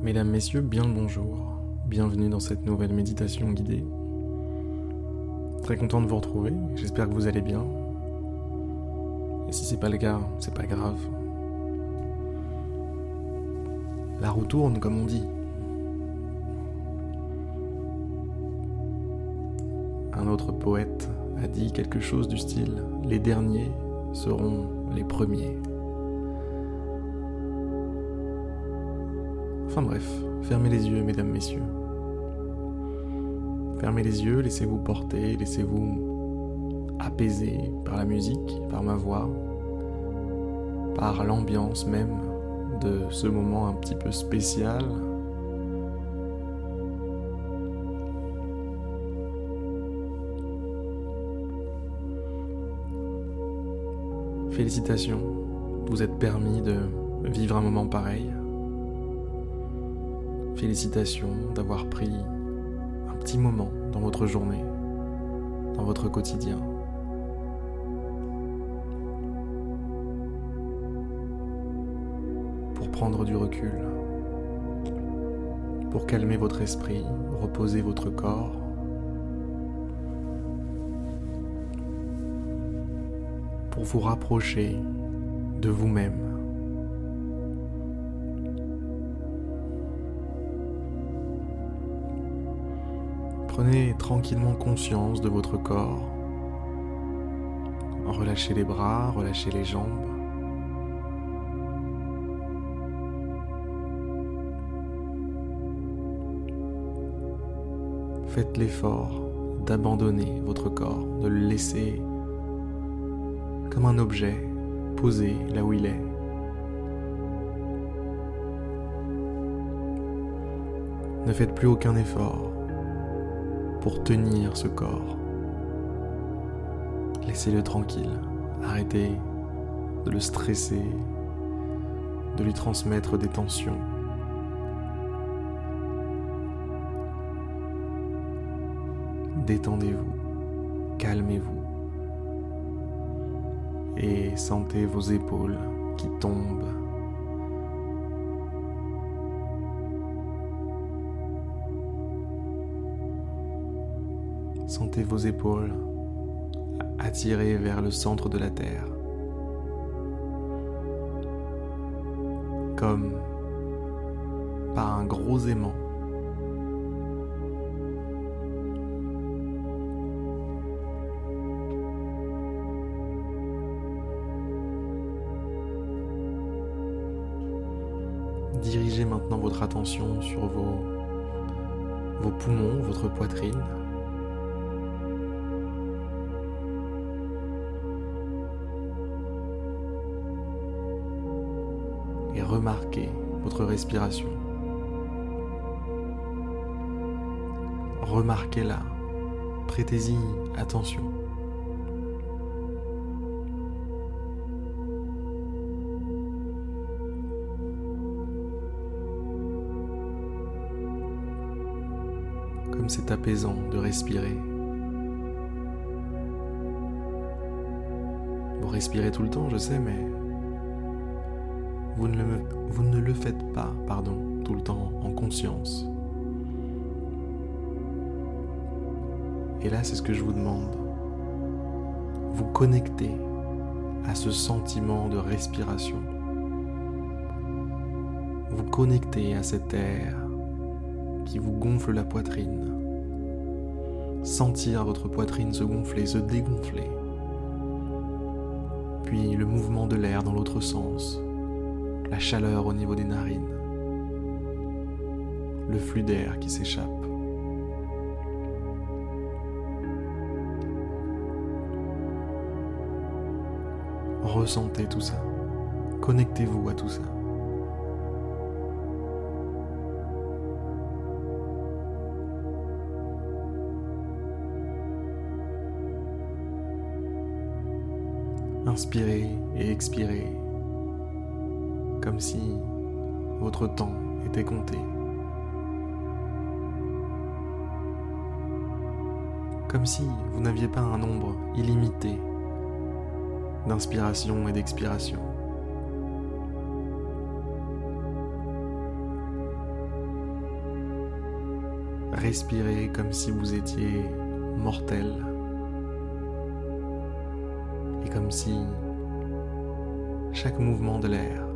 Mesdames, Messieurs, bien le bonjour. Bienvenue dans cette nouvelle méditation guidée. Très content de vous retrouver, j'espère que vous allez bien. Et si c'est pas le cas, c'est pas grave. La roue tourne, comme on dit. Un autre poète a dit quelque chose du style Les derniers seront les premiers. Enfin bref, fermez les yeux, mesdames, messieurs. Fermez les yeux, laissez-vous porter, laissez-vous apaiser par la musique, par ma voix, par l'ambiance même de ce moment un petit peu spécial Félicitations, vous êtes permis de vivre un moment pareil. Félicitations d'avoir pris un petit moment dans votre journée, dans votre quotidien. Pour prendre du recul, pour calmer votre esprit, reposer votre corps pour vous rapprocher de vous-même. Prenez tranquillement conscience de votre corps. Relâchez les bras, relâchez les jambes. Faites l'effort d'abandonner votre corps, de le laisser comme un objet posé là où il est. Ne faites plus aucun effort pour tenir ce corps. Laissez-le tranquille. Arrêtez de le stresser, de lui transmettre des tensions. Détendez-vous, calmez-vous et sentez vos épaules qui tombent. Sentez vos épaules attirées vers le centre de la Terre. Comme par un gros aimant. Dirigez maintenant votre attention sur vos, poumons, votre poitrine. Remarquez votre respiration. Remarquez-la. Prêtez-y attention. comme c'est apaisant de respirer. Vous respirez tout le temps, je sais, mais vous ne le, faites pas, pardon, tout le temps en conscience. Et là, c'est ce que je vous demande. Vous connectez à ce sentiment de respiration. Vous connectez à cet air qui vous gonfle la poitrine. Sentir votre poitrine se gonfler, se dégonfler. Puis le mouvement de l'air dans l'autre sens, la chaleur au niveau des narines, le flux d'air qui s'échappe. Ressentez tout ça. Connectez-vous à tout ça. Inspirez et expirez comme si votre temps était compté. Comme si vous n'aviez pas un nombre illimité d'inspiration et d'expiration. Respirez comme si vous étiez mortel. Et comme si chaque mouvement de l'air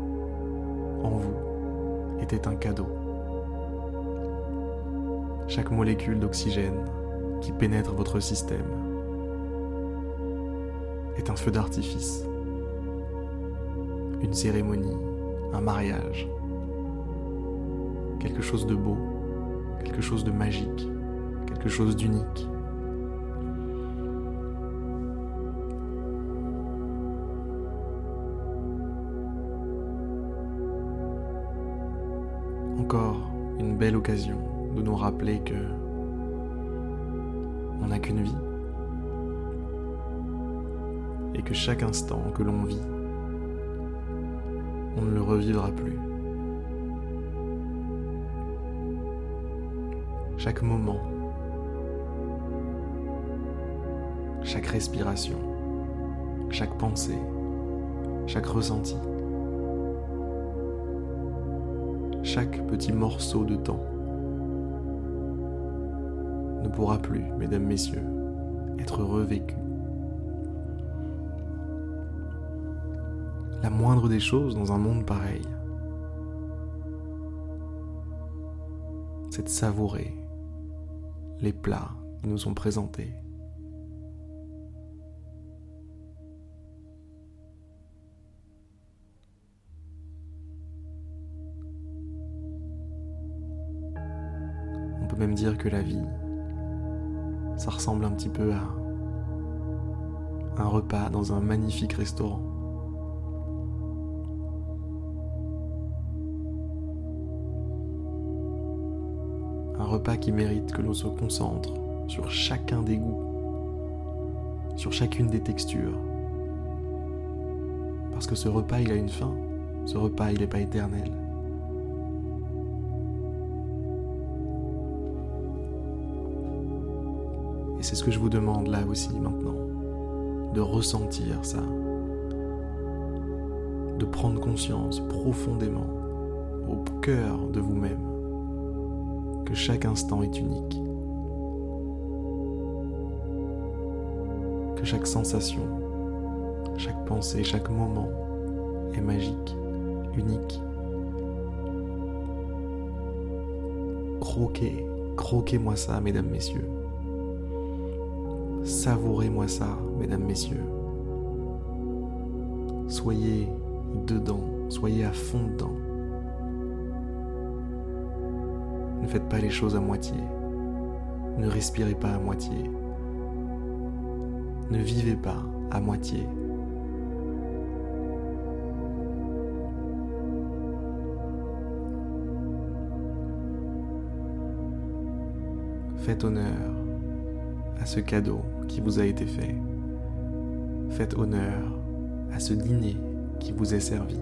en vous était un cadeau. Chaque molécule d'oxygène qui pénètre votre système est un feu d'artifice, une cérémonie, un mariage, quelque chose de beau, quelque chose de magique, quelque chose d'unique. De nous rappeler que on n'a qu'une vie et que chaque instant que l'on vit, on ne le revivra plus. Chaque moment, chaque respiration, chaque pensée, chaque ressenti, chaque petit morceau de temps ne pourra plus, mesdames, messieurs, être revécu. La moindre des choses dans un monde pareil, c'est de savourer les plats qui nous sont présentés. On peut même dire que la vie ça ressemble un petit peu à un repas dans un magnifique restaurant. Un repas qui mérite que l'on se concentre sur chacun des goûts, sur chacune des textures. Parce que ce repas, il a une fin. Ce repas, il n'est pas éternel. Et c'est ce que je vous demande là aussi maintenant, de ressentir ça, de prendre conscience profondément, au cœur de vous-même, que chaque instant est unique, que chaque sensation, chaque pensée, chaque moment est magique, unique. Croquez, croquez-moi ça, mesdames, messieurs. Savourez-moi ça, mesdames, messieurs. Soyez dedans, soyez à fond dedans. Ne faites pas les choses à moitié. Ne respirez pas à moitié. Ne vivez pas à moitié. Faites honneur à ce cadeau qui vous a été fait. Faites honneur à ce dîner qui vous est servi.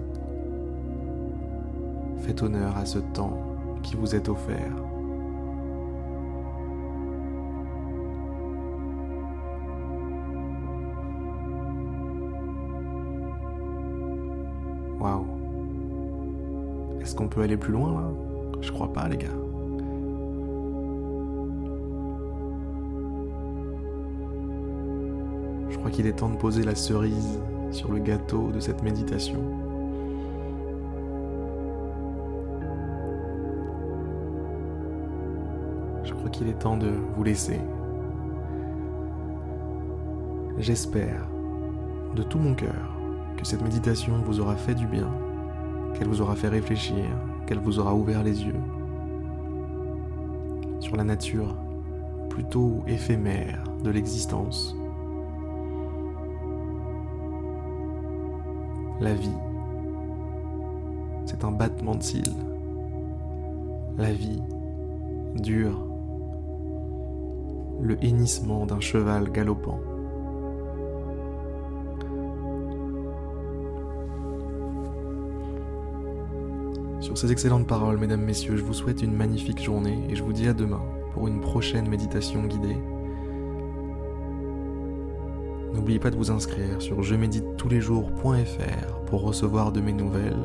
Faites honneur à ce temps qui vous est offert. Waouh. Est-ce qu'on peut aller plus loin là? Je crois pas les gars. Crois qu'il est temps de poser la cerise sur le gâteau de cette méditation. Je crois qu'il est temps de vous laisser. J'espère de tout mon cœur que cette méditation vous aura fait du bien, qu'elle vous aura fait réfléchir, qu'elle vous aura ouvert les yeux sur la nature plutôt éphémère de l'existence La vie, c'est un battement de cils. La vie dure le hennissement d'un cheval galopant. Sur ces excellentes paroles, mesdames, messieurs, je vous souhaite une magnifique journée et je vous dis à demain pour une prochaine méditation guidée N'oubliez pas de vous inscrire sur je médite tous les jours.fr pour recevoir de mes nouvelles.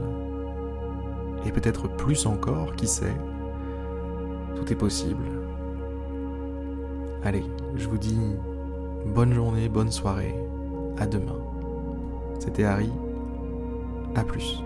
Et peut-être plus encore, qui sait, tout est possible. Allez, je vous dis bonne journée, bonne soirée, à demain. C'était Harry, à plus.